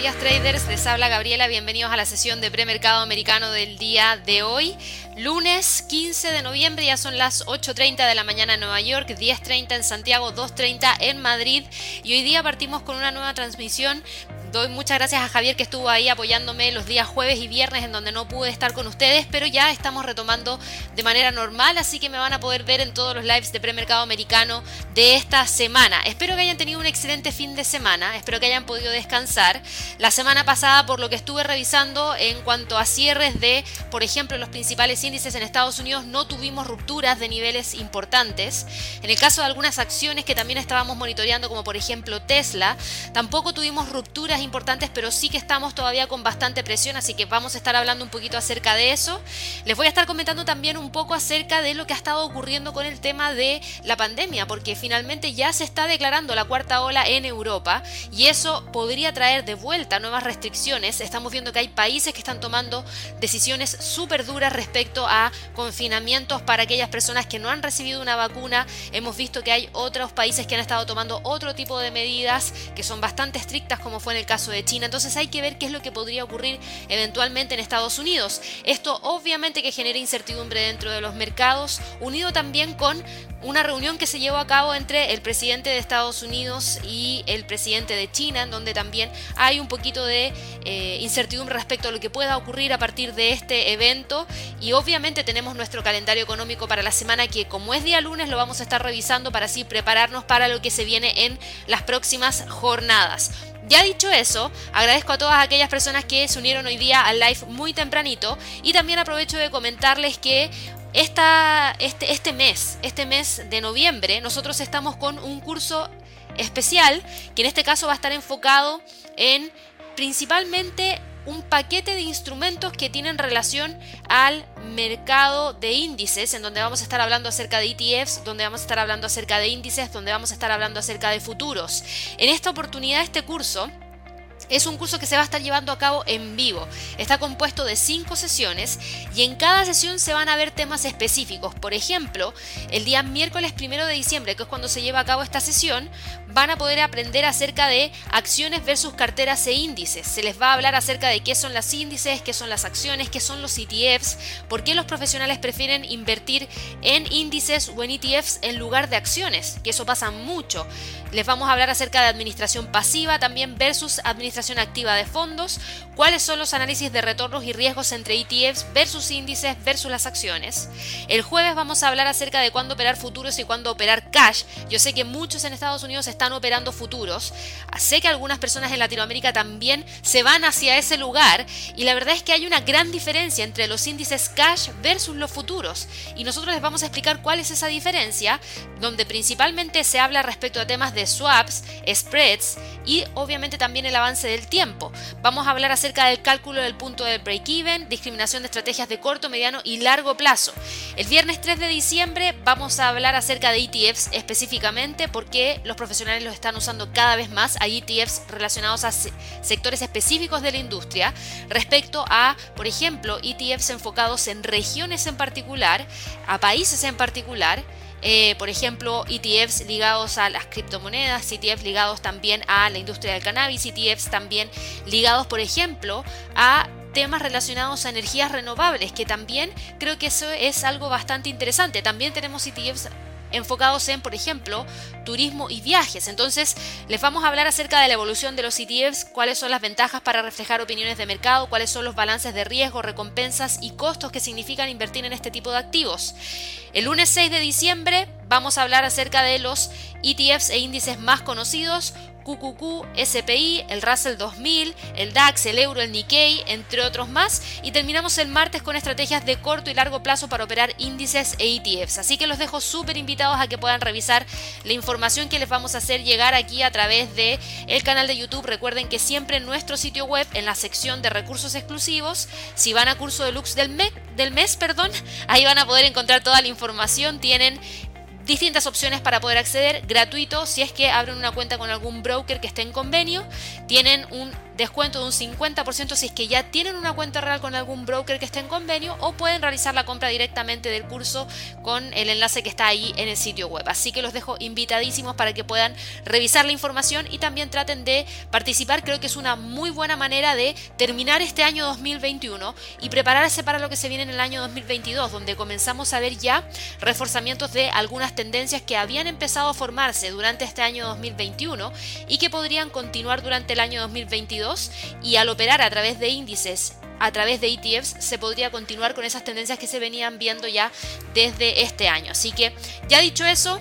días traders, les habla Gabriela, bienvenidos a la sesión de premercado americano del día de hoy. Lunes 15 de noviembre, ya son las 8.30 de la mañana en Nueva York, 10.30 en Santiago, 2.30 en Madrid y hoy día partimos con una nueva transmisión Doy muchas gracias a Javier que estuvo ahí apoyándome los días jueves y viernes en donde no pude estar con ustedes, pero ya estamos retomando de manera normal, así que me van a poder ver en todos los lives de premercado americano de esta semana. Espero que hayan tenido un excelente fin de semana, espero que hayan podido descansar. La semana pasada, por lo que estuve revisando en cuanto a cierres de, por ejemplo, los principales índices en Estados Unidos, no tuvimos rupturas de niveles importantes. En el caso de algunas acciones que también estábamos monitoreando, como por ejemplo Tesla, tampoco tuvimos rupturas importantes, pero sí que estamos todavía con bastante presión, así que vamos a estar hablando un poquito acerca de eso. Les voy a estar comentando también un poco acerca de lo que ha estado ocurriendo con el tema de la pandemia, porque finalmente ya se está declarando la cuarta ola en Europa y eso podría traer de vuelta nuevas restricciones. Estamos viendo que hay países que están tomando decisiones súper duras respecto a confinamientos para aquellas personas que no han recibido una vacuna. Hemos visto que hay otros países que han estado tomando otro tipo de medidas que son bastante estrictas, como fue en el caso de China. Entonces hay que ver qué es lo que podría ocurrir eventualmente en Estados Unidos. Esto obviamente que genera incertidumbre dentro de los mercados, unido también con una reunión que se llevó a cabo entre el presidente de Estados Unidos y el presidente de China, en donde también hay un poquito de eh, incertidumbre respecto a lo que pueda ocurrir a partir de este evento. Y obviamente tenemos nuestro calendario económico para la semana que como es día lunes lo vamos a estar revisando para así prepararnos para lo que se viene en las próximas jornadas. Ya dicho eso, agradezco a todas aquellas personas que se unieron hoy día al live muy tempranito y también aprovecho de comentarles que esta, este, este mes, este mes de noviembre, nosotros estamos con un curso especial que en este caso va a estar enfocado en principalmente un paquete de instrumentos que tienen relación al mercado de índices, en donde vamos a estar hablando acerca de ETFs, donde vamos a estar hablando acerca de índices, donde vamos a estar hablando acerca de futuros. En esta oportunidad, este curso es un curso que se va a estar llevando a cabo en vivo. Está compuesto de cinco sesiones y en cada sesión se van a ver temas específicos. Por ejemplo, el día miércoles primero de diciembre, que es cuando se lleva a cabo esta sesión, van a poder aprender acerca de acciones versus carteras e índices. Se les va a hablar acerca de qué son las índices, qué son las acciones, qué son los ETFs, por qué los profesionales prefieren invertir en índices o en ETFs en lugar de acciones, que eso pasa mucho. Les vamos a hablar acerca de administración pasiva también versus administración activa de fondos, cuáles son los análisis de retornos y riesgos entre ETFs versus índices versus las acciones. El jueves vamos a hablar acerca de cuándo operar futuros y cuándo operar cash. Yo sé que muchos en Estados Unidos están operando futuros, sé que algunas personas en Latinoamérica también se van hacia ese lugar y la verdad es que hay una gran diferencia entre los índices cash versus los futuros y nosotros les vamos a explicar cuál es esa diferencia, donde principalmente se habla respecto a temas de swaps, spreads y obviamente también el avance del tiempo. Vamos a hablar acerca del cálculo del punto de break-even, discriminación de estrategias de corto, mediano y largo plazo. El viernes 3 de diciembre vamos a hablar acerca de ETFs específicamente porque los profesionales los están usando cada vez más. Hay ETFs relacionados a sectores específicos de la industria respecto a, por ejemplo, ETFs enfocados en regiones en particular, a países en particular eh, por ejemplo, ETFs ligados a las criptomonedas, ETFs ligados también a la industria del cannabis, ETFs también ligados, por ejemplo, a temas relacionados a energías renovables, que también creo que eso es algo bastante interesante. También tenemos ETFs enfocados en, por ejemplo, turismo y viajes. Entonces, les vamos a hablar acerca de la evolución de los ETFs, cuáles son las ventajas para reflejar opiniones de mercado, cuáles son los balances de riesgo, recompensas y costos que significan invertir en este tipo de activos. El lunes 6 de diciembre vamos a hablar acerca de los ETFs e índices más conocidos, QQQ, SPI, el Russell 2000, el DAX, el Euro, el Nikkei, entre otros más. Y terminamos el martes con estrategias de corto y largo plazo para operar índices e ETFs. Así que los dejo súper invitados a que puedan revisar la información que les vamos a hacer llegar aquí a través de el canal de YouTube. Recuerden que siempre en nuestro sitio web, en la sección de recursos exclusivos, si van a curso deluxe del mes, del mes, perdón, ahí van a poder encontrar toda la información. Tienen distintas opciones para poder acceder gratuito si es que abren una cuenta con algún broker que esté en convenio. Tienen un descuento de un 50% si es que ya tienen una cuenta real con algún broker que esté en convenio o pueden realizar la compra directamente del curso con el enlace que está ahí en el sitio web. Así que los dejo invitadísimos para que puedan revisar la información y también traten de participar. Creo que es una muy buena manera de terminar este año 2021 y prepararse para lo que se viene en el año 2022, donde comenzamos a ver ya reforzamientos de algunas tendencias que habían empezado a formarse durante este año 2021 y que podrían continuar durante el año 2022 y al operar a través de índices a través de ETFs se podría continuar con esas tendencias que se venían viendo ya desde este año. Así que ya dicho eso,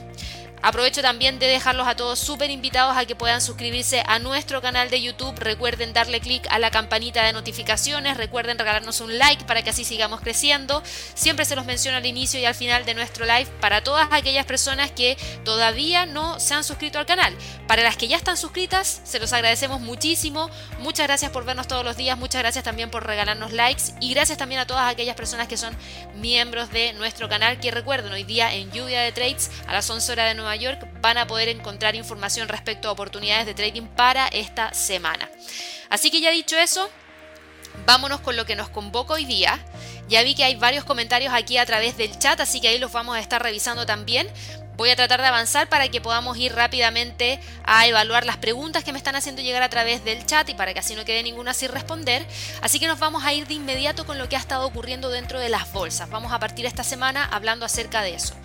Aprovecho también de dejarlos a todos súper invitados a que puedan suscribirse a nuestro canal de YouTube. Recuerden darle clic a la campanita de notificaciones. Recuerden regalarnos un like para que así sigamos creciendo. Siempre se los menciono al inicio y al final de nuestro live para todas aquellas personas que todavía no se han suscrito al canal. Para las que ya están suscritas, se los agradecemos muchísimo. Muchas gracias por vernos todos los días. Muchas gracias también por regalarnos likes. Y gracias también a todas aquellas personas que son miembros de nuestro canal. Que recuerden, hoy día en Lluvia de Trades a las 11 horas de Nueva York van a poder encontrar información respecto a oportunidades de trading para esta semana. Así que ya dicho eso, vámonos con lo que nos convoca hoy día. Ya vi que hay varios comentarios aquí a través del chat, así que ahí los vamos a estar revisando también. Voy a tratar de avanzar para que podamos ir rápidamente a evaluar las preguntas que me están haciendo llegar a través del chat y para que así no quede ninguna sin responder. Así que nos vamos a ir de inmediato con lo que ha estado ocurriendo dentro de las bolsas. Vamos a partir esta semana hablando acerca de eso.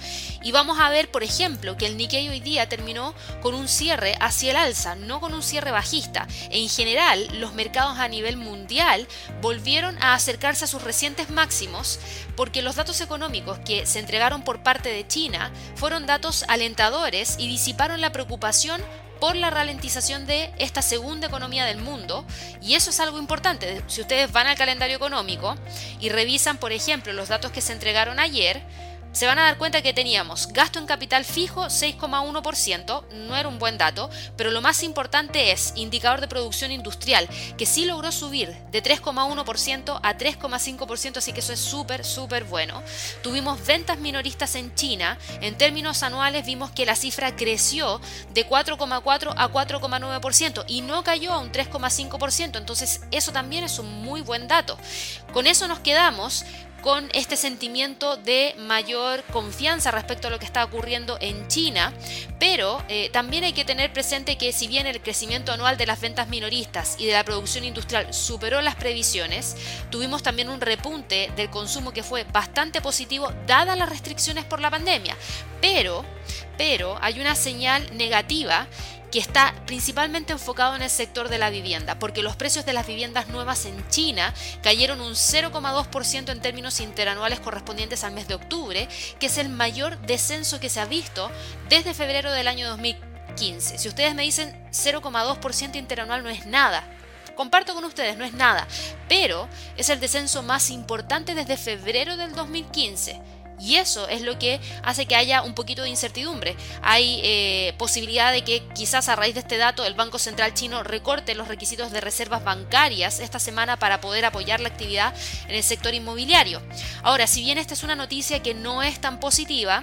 Y vamos a ver, por ejemplo, que el Nikkei hoy día terminó con un cierre hacia el alza, no con un cierre bajista. En general, los mercados a nivel mundial volvieron a acercarse a sus recientes máximos porque los datos económicos que se entregaron por parte de China fueron datos alentadores y disiparon la preocupación por la ralentización de esta segunda economía del mundo. Y eso es algo importante. Si ustedes van al calendario económico y revisan, por ejemplo, los datos que se entregaron ayer, se van a dar cuenta que teníamos gasto en capital fijo 6,1%, no era un buen dato, pero lo más importante es indicador de producción industrial, que sí logró subir de 3,1% a 3,5%, así que eso es súper, súper bueno. Tuvimos ventas minoristas en China, en términos anuales vimos que la cifra creció de 4,4 a 4,9% y no cayó a un 3,5%, entonces eso también es un muy buen dato. Con eso nos quedamos con este sentimiento de mayor confianza respecto a lo que está ocurriendo en China, pero eh, también hay que tener presente que si bien el crecimiento anual de las ventas minoristas y de la producción industrial superó las previsiones, tuvimos también un repunte del consumo que fue bastante positivo dadas las restricciones por la pandemia, pero, pero hay una señal negativa que está principalmente enfocado en el sector de la vivienda, porque los precios de las viviendas nuevas en China cayeron un 0,2% en términos interanuales correspondientes al mes de octubre, que es el mayor descenso que se ha visto desde febrero del año 2015. Si ustedes me dicen 0,2% interanual no es nada, comparto con ustedes, no es nada, pero es el descenso más importante desde febrero del 2015. Y eso es lo que hace que haya un poquito de incertidumbre. Hay eh, posibilidad de que quizás a raíz de este dato el Banco Central chino recorte los requisitos de reservas bancarias esta semana para poder apoyar la actividad en el sector inmobiliario. Ahora, si bien esta es una noticia que no es tan positiva,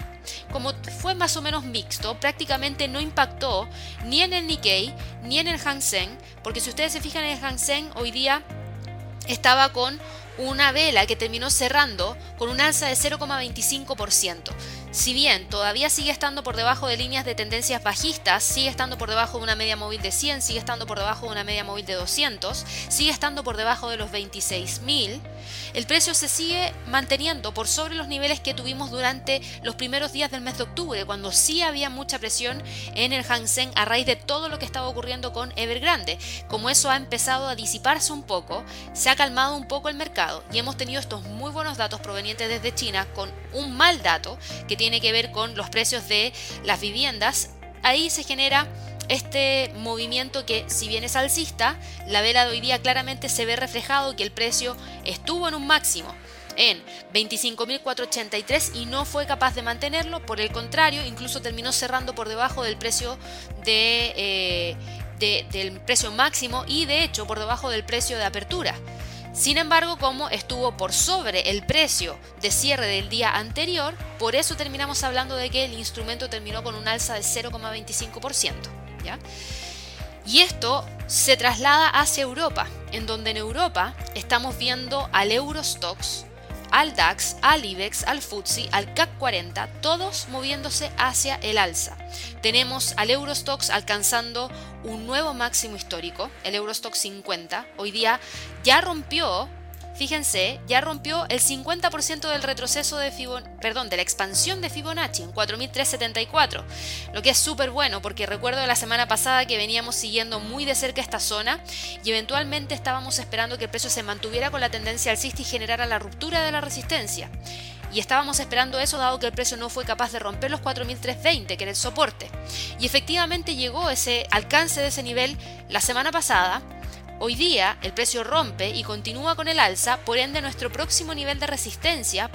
como fue más o menos mixto, prácticamente no impactó ni en el Nikkei ni en el Hang Seng, porque si ustedes se fijan en el Hang Seng hoy día estaba con una vela que terminó cerrando con un alza de 0,25%. Si bien todavía sigue estando por debajo de líneas de tendencias bajistas, sigue estando por debajo de una media móvil de 100, sigue estando por debajo de una media móvil de 200, sigue estando por debajo de los 26.000, el precio se sigue manteniendo por sobre los niveles que tuvimos durante los primeros días del mes de octubre, cuando sí había mucha presión en el Hang Seng a raíz de todo lo que estaba ocurriendo con Evergrande. Como eso ha empezado a disiparse un poco, se ha calmado un poco el mercado y hemos tenido estos muy buenos datos provenientes desde China con un mal dato que tiene que ver con los precios de las viviendas, ahí se genera este movimiento que si bien es alcista, la vela de hoy día claramente se ve reflejado que el precio estuvo en un máximo en 25.483 y no fue capaz de mantenerlo, por el contrario, incluso terminó cerrando por debajo del precio eh, del precio máximo y de hecho por debajo del precio de apertura. Sin embargo, como estuvo por sobre el precio de cierre del día anterior, por eso terminamos hablando de que el instrumento terminó con un alza de 0,25%. Y esto se traslada hacia Europa, en donde en Europa estamos viendo al Eurostox, al DAX, al IBEX, al FTSE, al CAC 40, todos moviéndose hacia el alza. Tenemos al Eurostox alcanzando un nuevo máximo histórico, el Eurostox 50. Hoy día ya rompió fíjense, ya rompió el 50% del retroceso de perdón, de la expansión de Fibonacci en 4374, lo que es súper bueno porque recuerdo la semana pasada que veníamos siguiendo muy de cerca esta zona y eventualmente estábamos esperando que el precio se mantuviera con la tendencia alcista y generara la ruptura de la resistencia. Y estábamos esperando eso dado que el precio no fue capaz de romper los 4.320, que era el soporte. Y efectivamente llegó ese alcance de ese nivel la semana pasada, Hoy día el precio rompe y continúa con el alza, por ende nuestro próximo nivel de resistencia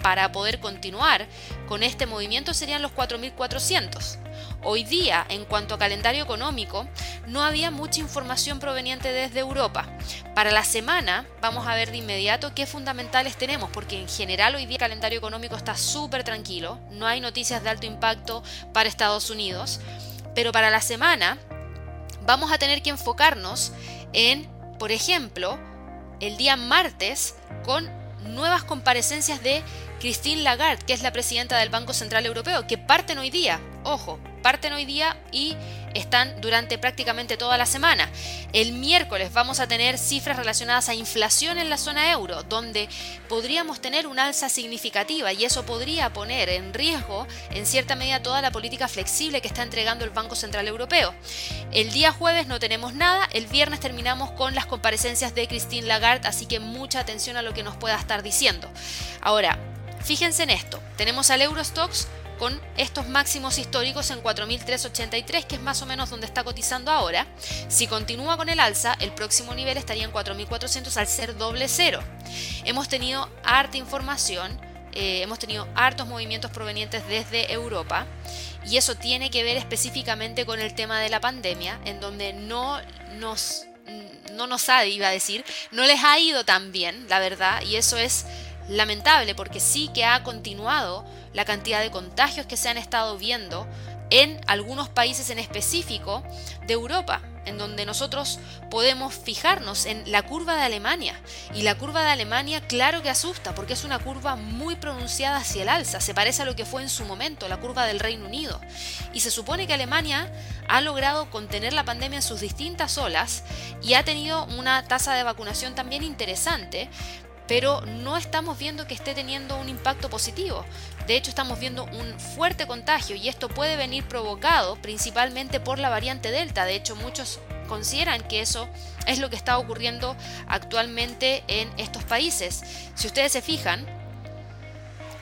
para poder continuar con este movimiento serían los 4.400. Hoy día, en cuanto a calendario económico, no había mucha información proveniente desde Europa. Para la semana vamos a ver de inmediato qué fundamentales tenemos, porque en general hoy día el calendario económico está súper tranquilo, no hay noticias de alto impacto para Estados Unidos, pero para la semana vamos a tener que enfocarnos en, por ejemplo, el día martes con nuevas comparecencias de Christine Lagarde, que es la presidenta del Banco Central Europeo, que parten hoy día. Ojo, parten hoy día y están durante prácticamente toda la semana. El miércoles vamos a tener cifras relacionadas a inflación en la zona euro, donde podríamos tener un alza significativa y eso podría poner en riesgo en cierta medida toda la política flexible que está entregando el Banco Central Europeo. El día jueves no tenemos nada, el viernes terminamos con las comparecencias de Christine Lagarde, así que mucha atención a lo que nos pueda estar diciendo. Ahora, fíjense en esto, tenemos al Eurostox con estos máximos históricos en 4.383, que es más o menos donde está cotizando ahora. Si continúa con el alza, el próximo nivel estaría en 4.400 al ser doble cero. Hemos tenido harta información, eh, hemos tenido hartos movimientos provenientes desde Europa y eso tiene que ver específicamente con el tema de la pandemia, en donde no nos, no nos ha, iba a decir, no les ha ido tan bien, la verdad, y eso es lamentable porque sí que ha continuado la cantidad de contagios que se han estado viendo en algunos países en específico de Europa, en donde nosotros podemos fijarnos en la curva de Alemania. Y la curva de Alemania claro que asusta, porque es una curva muy pronunciada hacia el alza, se parece a lo que fue en su momento la curva del Reino Unido. Y se supone que Alemania ha logrado contener la pandemia en sus distintas olas y ha tenido una tasa de vacunación también interesante, pero no estamos viendo que esté teniendo un impacto positivo. De hecho, estamos viendo un fuerte contagio y esto puede venir provocado principalmente por la variante Delta. De hecho, muchos consideran que eso es lo que está ocurriendo actualmente en estos países. Si ustedes se fijan,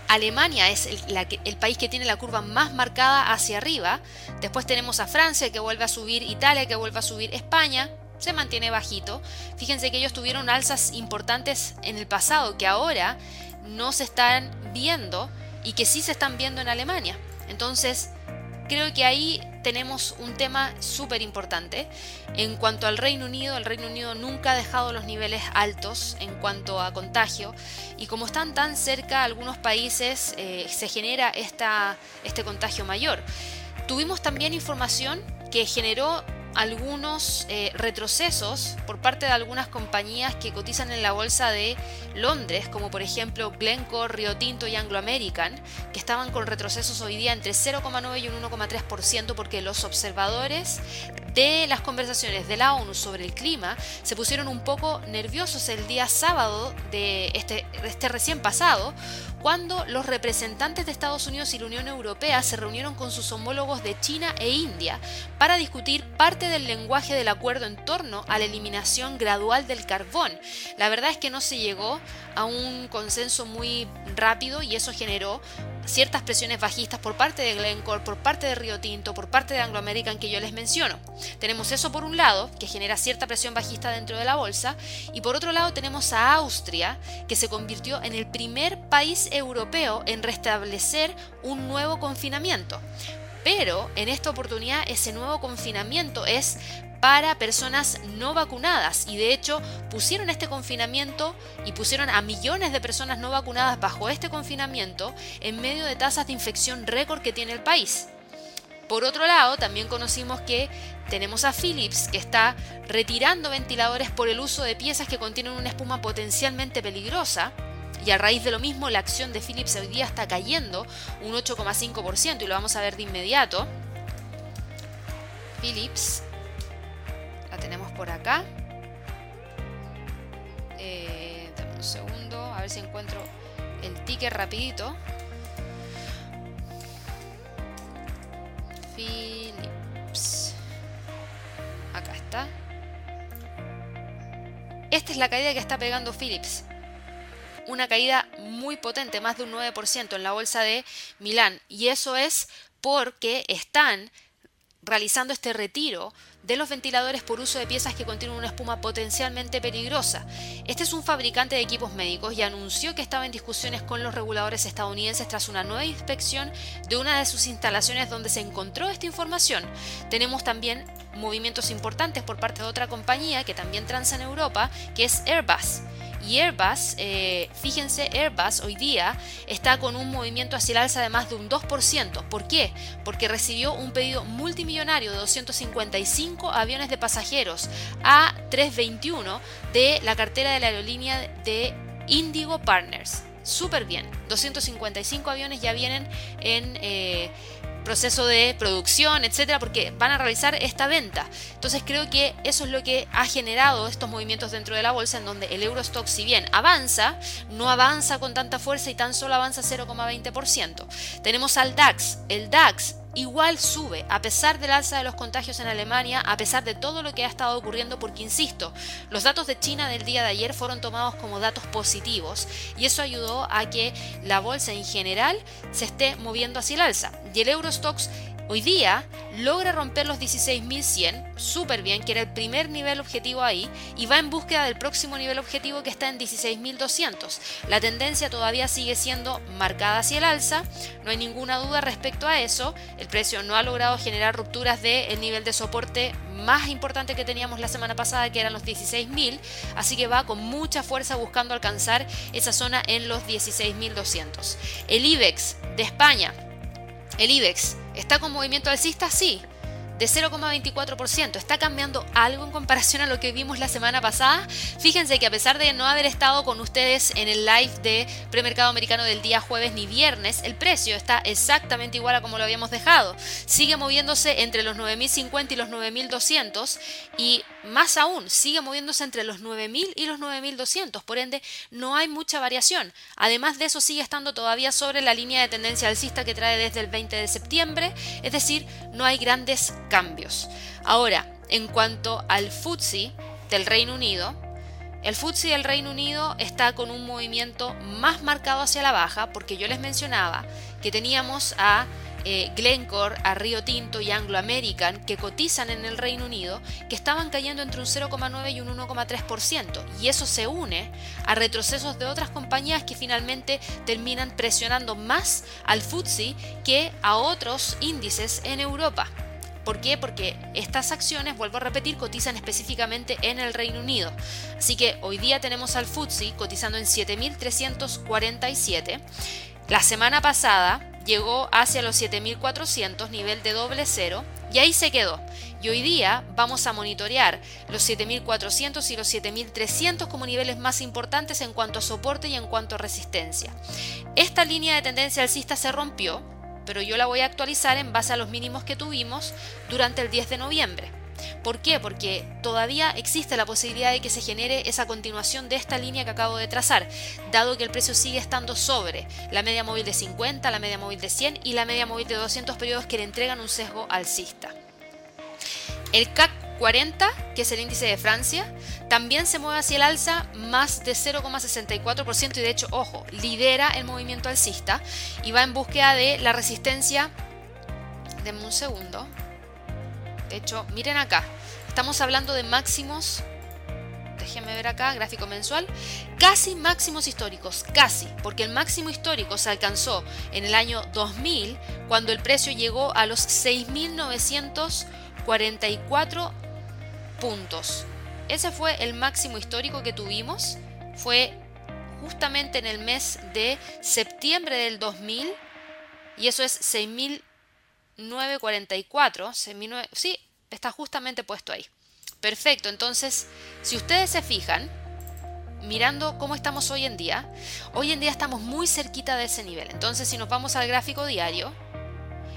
Alemania es el, país que tiene la curva más marcada hacia arriba. Después tenemos a Francia que vuelve a subir, Italia que vuelve a subir, España se mantiene bajito. Fíjense que ellos tuvieron alzas importantes en el pasado que ahora no se están viendo y que sí se están viendo en Alemania. Entonces, creo que ahí tenemos un tema súper importante. En cuanto al Reino Unido, el Reino Unido nunca ha dejado los niveles altos en cuanto a contagio y como están tan cerca algunos países, eh, se genera esta, este contagio mayor. Tuvimos también información que generó algunos eh, retrocesos por parte de algunas compañías que cotizan en la bolsa de Londres, como por ejemplo Glencore, Rio Tinto y Anglo American, que estaban con retrocesos hoy día entre 0,9 y un 1,3% porque los observadores de las conversaciones de la ONU sobre el clima se pusieron un poco nerviosos el día sábado de este, este recién pasado, cuando los representantes de Estados Unidos y la Unión Europea se reunieron con sus homólogos de China e India para discutir parte del lenguaje del acuerdo en torno a la eliminación gradual del carbón. La verdad es que no se llegó a un consenso muy rápido y eso generó ciertas presiones bajistas por parte de Glencore, por parte de Río Tinto, por parte de Anglo American que yo les menciono. Tenemos eso por un lado, que genera cierta presión bajista dentro de la bolsa, y por otro lado tenemos a Austria, que se convirtió en el primer país europeo en restablecer un nuevo confinamiento. Pero en esta oportunidad ese nuevo confinamiento es para personas no vacunadas y de hecho pusieron este confinamiento y pusieron a millones de personas no vacunadas bajo este confinamiento en medio de tasas de infección récord que tiene el país. Por otro lado, también conocimos que tenemos a Philips que está retirando ventiladores por el uso de piezas que contienen una espuma potencialmente peligrosa. Y a raíz de lo mismo, la acción de Philips hoy día está cayendo un 8,5% y lo vamos a ver de inmediato. Philips, tenemos por acá. Eh, un segundo, a ver si encuentro el ticket rapidito. Philips. Acá está. Esta es la caída que está pegando Philips. Una caída muy potente, más de un 9% en la bolsa de Milán. Y eso es porque están realizando este retiro de los ventiladores por uso de piezas que contienen una espuma potencialmente peligrosa. Este es un fabricante de equipos médicos y anunció que estaba en discusiones con los reguladores estadounidenses tras una nueva inspección de una de sus instalaciones donde se encontró esta información. Tenemos también movimientos importantes por parte de otra compañía que también transa en Europa, que es Airbus. Y Airbus, eh, fíjense, Airbus hoy día está con un movimiento hacia el alza de más de un 2%. ¿Por qué? Porque recibió un pedido multimillonario de 255 aviones de pasajeros A321 de la cartera de la aerolínea de Indigo Partners. Súper bien, 255 aviones ya vienen en... Eh, proceso de producción, etcétera, porque van a realizar esta venta. Entonces creo que eso es lo que ha generado estos movimientos dentro de la bolsa, en donde el Eurostock, si bien avanza, no avanza con tanta fuerza y tan solo avanza 0,20%. Tenemos al DAX. El DAX igual sube, a pesar del alza de los contagios en Alemania, a pesar de todo lo que ha estado ocurriendo, porque insisto, los datos de China del día de ayer fueron tomados como datos positivos y eso ayudó a que la bolsa en general se esté moviendo hacia el alza. Y el Eurostox Hoy día logra romper los 16.100, súper bien, que era el primer nivel objetivo ahí, y va en búsqueda del próximo nivel objetivo que está en 16.200. La tendencia todavía sigue siendo marcada hacia el alza, no hay ninguna duda respecto a eso, el precio no ha logrado generar rupturas del nivel de soporte más importante que teníamos la semana pasada, que eran los 16.000, así que va con mucha fuerza buscando alcanzar esa zona en los 16.200. El IBEX de España, el IBEX ¿Está con movimiento alcista? Sí, de 0,24%. ¿Está cambiando algo en comparación a lo que vimos la semana pasada? Fíjense que a pesar de no haber estado con ustedes en el live de premercado americano del día jueves ni viernes, el precio está exactamente igual a como lo habíamos dejado. Sigue moviéndose entre los 9.050 y los 9.200 y más aún, sigue moviéndose entre los 9.000 y los 9.200, por ende no hay mucha variación. Además de eso sigue estando todavía sobre la línea de tendencia alcista que trae desde el 20 de septiembre, es decir, no hay grandes cambios. Ahora, en cuanto al FTSE del Reino Unido, el FTSE del Reino Unido está con un movimiento más marcado hacia la baja porque yo les mencionaba que teníamos a eh, Glencore, a Río Tinto y Anglo American que cotizan en el Reino Unido que estaban cayendo entre un 0,9 y un 1,3% y eso se une a retrocesos de otras compañías que finalmente terminan presionando más al FTSE que a otros índices en Europa. ¿Por qué? Porque estas acciones, vuelvo a repetir, cotizan específicamente en el Reino Unido. Así que hoy día tenemos al FTSE cotizando en 7.347. La semana pasada llegó hacia los 7400, nivel de doble cero, y ahí se quedó. Y hoy día vamos a monitorear los 7400 y los 7300 como niveles más importantes en cuanto a soporte y en cuanto a resistencia. Esta línea de tendencia alcista se rompió, pero yo la voy a actualizar en base a los mínimos que tuvimos durante el 10 de noviembre. ¿Por qué? Porque todavía existe la posibilidad de que se genere esa continuación de esta línea que acabo de trazar, dado que el precio sigue estando sobre la media móvil de 50, la media móvil de 100 y la media móvil de 200 periodos que le entregan un sesgo alcista. El CAC 40, que es el índice de Francia, también se mueve hacia el alza más de 0,64% y de hecho, ojo, lidera el movimiento alcista y va en búsqueda de la resistencia. Denme un segundo. De hecho, miren acá, estamos hablando de máximos, déjenme ver acá, gráfico mensual, casi máximos históricos, casi, porque el máximo histórico se alcanzó en el año 2000 cuando el precio llegó a los 6.944 puntos. Ese fue el máximo histórico que tuvimos, fue justamente en el mes de septiembre del 2000 y eso es 6.000 6.944. Sí, está justamente puesto ahí. Perfecto, entonces, si ustedes se fijan, mirando cómo estamos hoy en día, hoy en día estamos muy cerquita de ese nivel. Entonces, si nos vamos al gráfico diario,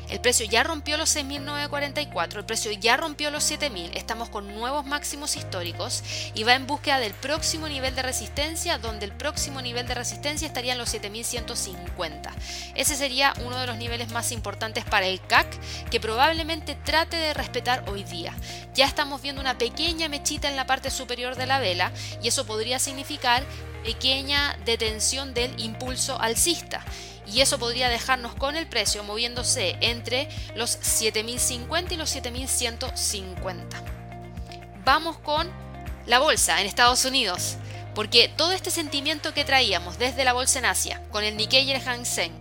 el precio ya rompió los 6.944, el precio ya rompió los 7.000, estamos con nuevos máximos históricos y va en búsqueda del próximo nivel de resistencia, donde el próximo nivel de resistencia estaría en los 7.150. Ese sería uno de los niveles más importantes para el CAC, que probablemente trate de respetar hoy día. Ya estamos viendo una pequeña mechita en la parte superior de la vela y eso podría significar pequeña detención del impulso alcista y eso podría dejarnos con el precio moviéndose entre los 7050 y los 7150. Vamos con la bolsa en Estados Unidos, porque todo este sentimiento que traíamos desde la bolsa en Asia, con el Nikkei y el Hang Seng,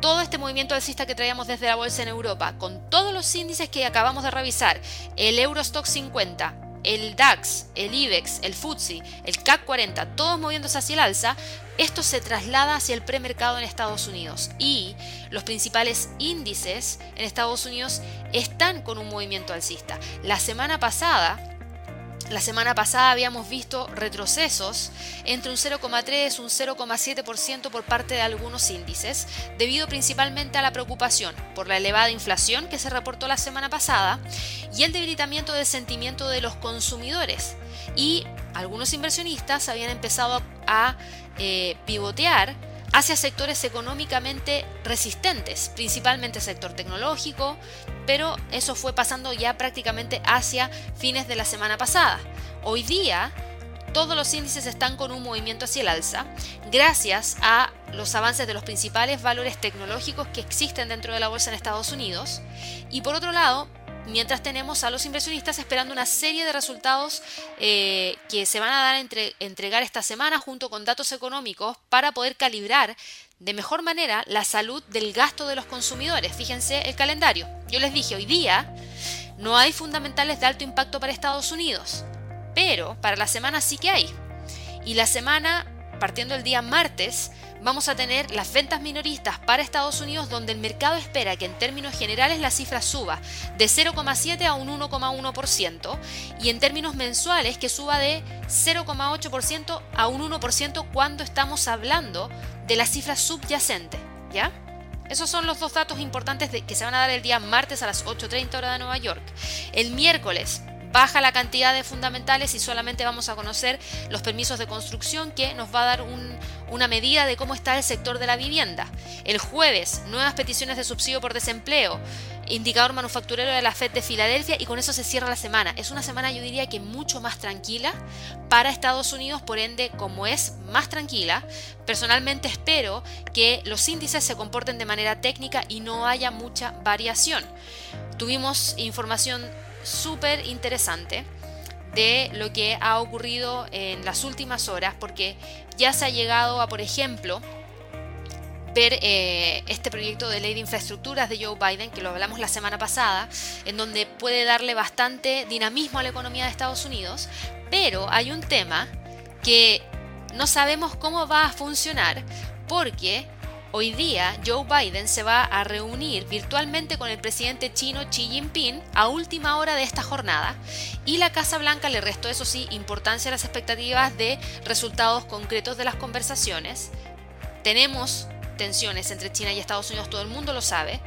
todo este movimiento alcista que traíamos desde la bolsa en Europa, con todos los índices que acabamos de revisar, el Eurostock 50, el DAX, el IBEX, el FTSE, el CAC 40, todos moviéndose hacia el alza, esto se traslada hacia el premercado en Estados Unidos y los principales índices en Estados Unidos están con un movimiento alcista. La semana pasada la semana pasada habíamos visto retrocesos entre un 0,3 y un 0,7% por parte de algunos índices, debido principalmente a la preocupación por la elevada inflación que se reportó la semana pasada y el debilitamiento del sentimiento de los consumidores. Y algunos inversionistas habían empezado a eh, pivotear hacia sectores económicamente resistentes, principalmente el sector tecnológico, pero eso fue pasando ya prácticamente hacia fines de la semana pasada. Hoy día todos los índices están con un movimiento hacia el alza gracias a los avances de los principales valores tecnológicos que existen dentro de la bolsa en Estados Unidos y por otro lado mientras tenemos a los inversionistas esperando una serie de resultados eh, que se van a dar entre, entregar esta semana junto con datos económicos para poder calibrar de mejor manera la salud del gasto de los consumidores. Fíjense el calendario. Yo les dije, hoy día no hay fundamentales de alto impacto para Estados Unidos, pero para la semana sí que hay. Y la semana, partiendo el día martes, vamos a tener las ventas minoristas para Estados Unidos donde el mercado espera que en términos generales la cifra suba de 0,7 a un 1,1% y en términos mensuales que suba de 0,8% a un 1% cuando estamos hablando de la cifra subyacente, ¿ya? Esos son los dos datos importantes que se van a dar el día martes a las 8.30 hora de Nueva York. El miércoles baja la cantidad de fundamentales y solamente vamos a conocer los permisos de construcción que nos va a dar una medida de cómo está el sector de la vivienda. El jueves, nuevas peticiones de subsidio por desempleo, indicador manufacturero de la Fed de Filadelfia y con eso se cierra la semana. Es una semana yo diría que mucho más tranquila para Estados Unidos, por ende como es más tranquila, personalmente espero que los índices se comporten de manera técnica y no haya mucha variación. Tuvimos información súper interesante de lo que ha ocurrido en las últimas horas, porque ya se ha llegado a, por ejemplo, ver eh, este proyecto de ley de infraestructuras de Joe Biden, que lo hablamos la semana pasada, en donde puede darle bastante dinamismo a la economía de Estados Unidos, pero hay un tema que no sabemos cómo va a funcionar porque Hoy día, Joe Biden se va a reunir virtualmente con el presidente chino Xi Jinping a última hora de esta jornada y la Casa Blanca le restó, eso sí, importancia a las expectativas de resultados concretos de las conversaciones. Tenemos tensiones entre China y Estados Unidos, todo el mundo lo sabe.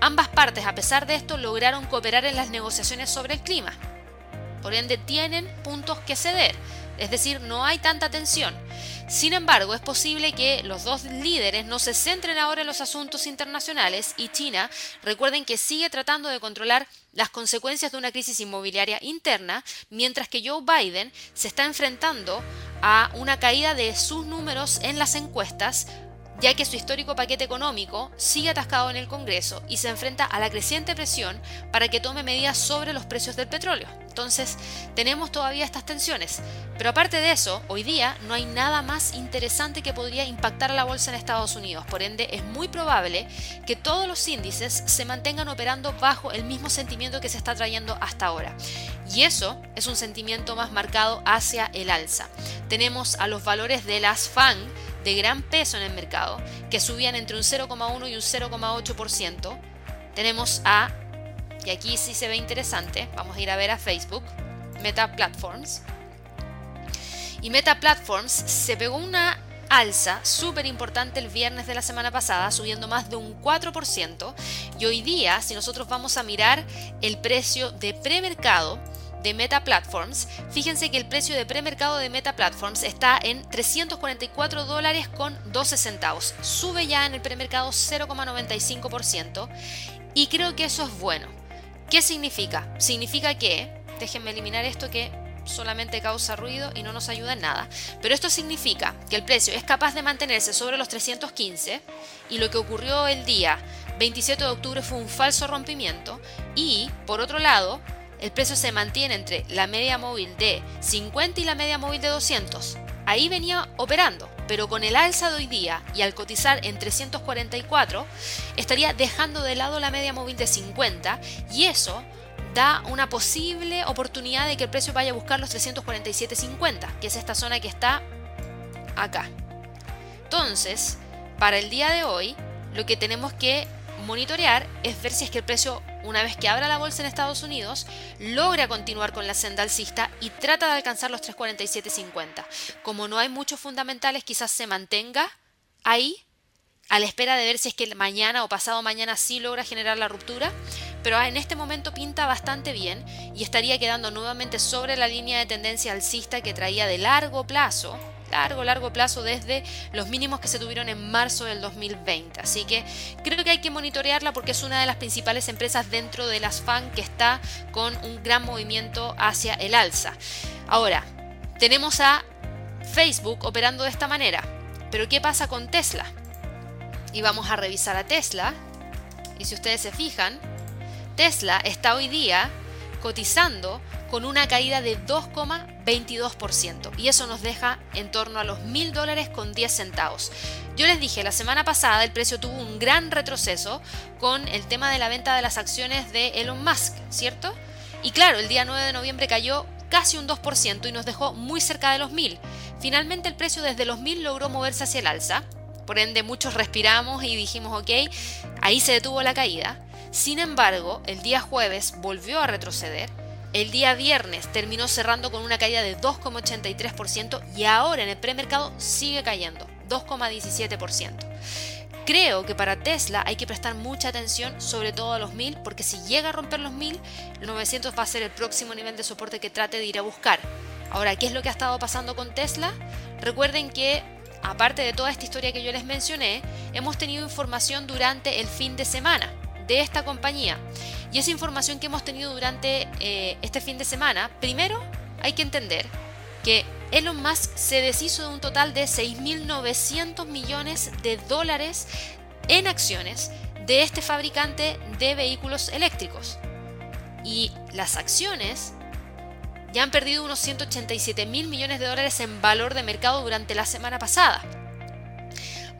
Ambas partes, a pesar de esto, lograron cooperar en las negociaciones sobre el clima. Por ende, tienen puntos que ceder, es decir, no hay tanta tensión. Sin embargo, es posible que los dos líderes no se centren ahora en los asuntos internacionales y China, recuerden que sigue tratando de controlar las consecuencias de una crisis inmobiliaria interna, mientras que Joe Biden se está enfrentando a una caída de sus números en las encuestas ya que su histórico paquete económico sigue atascado en el Congreso y se enfrenta a la creciente presión para que tome medidas sobre los precios del petróleo. Entonces, tenemos todavía estas tensiones. Pero aparte de eso, hoy día no hay nada más interesante que podría impactar a la bolsa en Estados Unidos. Por ende, es muy probable que todos los índices se mantengan operando bajo el mismo sentimiento que se está trayendo hasta ahora. Y eso es un sentimiento más marcado hacia el alza. Tenemos a los valores de las FAN de gran peso en el mercado, que subían entre un 0,1 y un 0,8%, tenemos a, y aquí sí se ve interesante, vamos a ir a ver a Facebook, Meta Platforms. Y Meta Platforms se pegó una alza súper importante el viernes de la semana pasada, subiendo más de un 4%. Y hoy día, si nosotros vamos a mirar el precio de premercado, de Meta Platforms, fíjense que el precio de premercado de Meta Platforms está en 344 dólares con 12 centavos. Sube ya en el premercado 0,95% y creo que eso es bueno. ¿Qué significa? Significa que, déjenme eliminar esto que solamente causa ruido y no nos ayuda en nada. Pero esto significa que el precio es capaz de mantenerse sobre los 315 y lo que ocurrió el día 27 de octubre fue un falso rompimiento y, por otro lado, el precio se mantiene entre la media móvil de 50 y la media móvil de 200. Ahí venía operando, pero con el alza de hoy día y al cotizar en 344, estaría dejando de lado la media móvil de 50 y eso da una posible oportunidad de que el precio vaya a buscar los 347.50, que es esta zona que está acá. Entonces, para el día de hoy, lo que tenemos que monitorear es ver si es que el precio, una vez que abra la bolsa en Estados Unidos, logra continuar con la senda alcista y trata de alcanzar los 347.50. Como no hay muchos fundamentales, quizás se mantenga ahí a la espera de ver si es que mañana o pasado mañana sí logra generar la ruptura, pero en este momento pinta bastante bien y estaría quedando nuevamente sobre la línea de tendencia alcista que traía de largo plazo, largo, largo plazo desde los mínimos que se tuvieron en marzo del 2020. Así que creo que hay que monitorearla porque es una de las principales empresas dentro de las FAN que está con un gran movimiento hacia el alza. Ahora, tenemos a Facebook operando de esta manera, pero ¿qué pasa con Tesla? Y vamos a revisar a Tesla. Y si ustedes se fijan, Tesla está hoy día cotizando con una caída de 2,22% y eso nos deja en torno a los mil dólares con 10 centavos. Yo les dije, la semana pasada el precio tuvo un gran retroceso con el tema de la venta de las acciones de Elon Musk, ¿cierto? Y claro, el día 9 de noviembre cayó casi un 2% y nos dejó muy cerca de los mil. Finalmente el precio desde los mil logró moverse hacia el alza, por ende muchos respiramos y dijimos, ok, ahí se detuvo la caída. Sin embargo, el día jueves volvió a retroceder el día viernes terminó cerrando con una caída de 2,83% y ahora en el premercado sigue cayendo, 2,17%. Creo que para Tesla hay que prestar mucha atención, sobre todo a los 1000, porque si llega a romper los 1000, los 900 va a ser el próximo nivel de soporte que trate de ir a buscar. Ahora, ¿qué es lo que ha estado pasando con Tesla? Recuerden que, aparte de toda esta historia que yo les mencioné, hemos tenido información durante el fin de semana de esta compañía. Y esa información que hemos tenido durante eh, este fin de semana, primero hay que entender que Elon Musk se deshizo de un total de 6.900 millones de dólares en acciones de este fabricante de vehículos eléctricos. Y las acciones ya han perdido unos 187 mil millones de dólares en valor de mercado durante la semana pasada.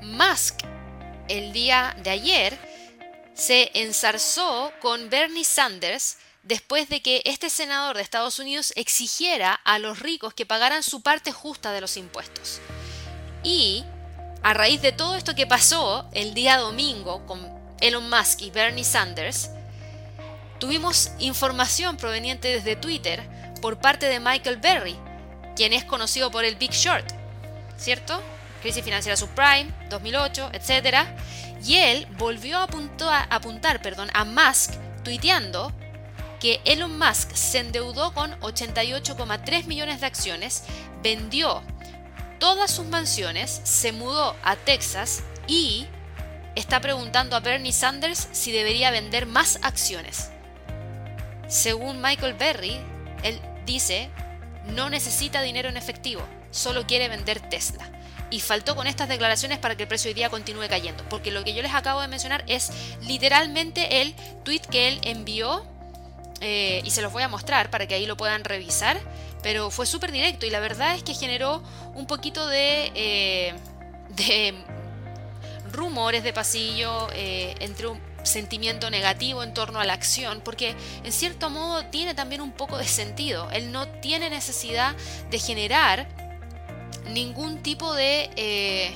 Musk, el día de ayer, se ensarzó con Bernie Sanders después de que este senador de Estados Unidos exigiera a los ricos que pagaran su parte justa de los impuestos. Y a raíz de todo esto que pasó el día domingo con Elon Musk y Bernie Sanders, tuvimos información proveniente desde Twitter por parte de Michael Berry, quien es conocido por el Big Short, ¿cierto? Crisis financiera subprime, 2008, etc. Y él volvió a apuntar, perdón, a Musk tuiteando que Elon Musk se endeudó con 88,3 millones de acciones, vendió todas sus mansiones, se mudó a Texas y está preguntando a Bernie Sanders si debería vender más acciones. Según Michael Berry, él dice, no necesita dinero en efectivo, solo quiere vender Tesla y faltó con estas declaraciones para que el precio hoy día continúe cayendo. Porque lo que yo les acabo de mencionar es literalmente el tweet que él envió eh, y se los voy a mostrar para que ahí lo puedan revisar. Pero fue súper directo y la verdad es que generó un poquito de, eh, de rumores de pasillo eh, entre un sentimiento negativo en torno a la acción, porque en cierto modo tiene también un poco de sentido. Él no tiene necesidad de generar ningún tipo de, eh,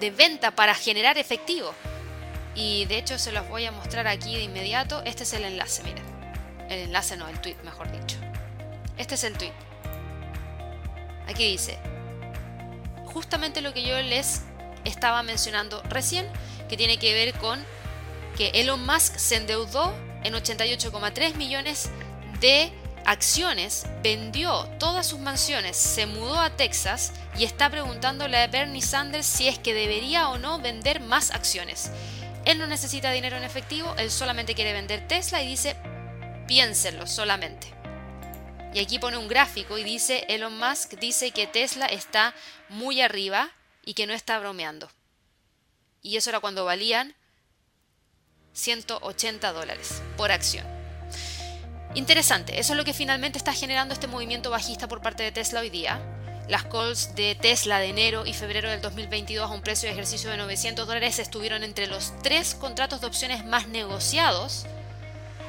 de venta para generar efectivo. Y de hecho se los voy a mostrar aquí de inmediato. Este es el enlace, miren. El enlace no, el tweet, mejor dicho. Este es el tweet. Aquí dice, justamente lo que yo les estaba mencionando recién, que tiene que ver con que Elon Musk se endeudó en 88,3 millones de acciones, vendió todas sus mansiones, se mudó a Texas y está preguntándole a Bernie Sanders si es que debería o no vender más acciones. Él no necesita dinero en efectivo, él solamente quiere vender Tesla y dice, piénsenlo solamente. Y aquí pone un gráfico y dice, Elon Musk dice que Tesla está muy arriba y que no está bromeando. Y eso era cuando valían 180 dólares por acción. Interesante, eso es lo que finalmente está generando este movimiento bajista por parte de Tesla hoy día. Las calls de Tesla de enero y febrero del 2022 a un precio de ejercicio de 900 dólares estuvieron entre los tres contratos de opciones más negociados,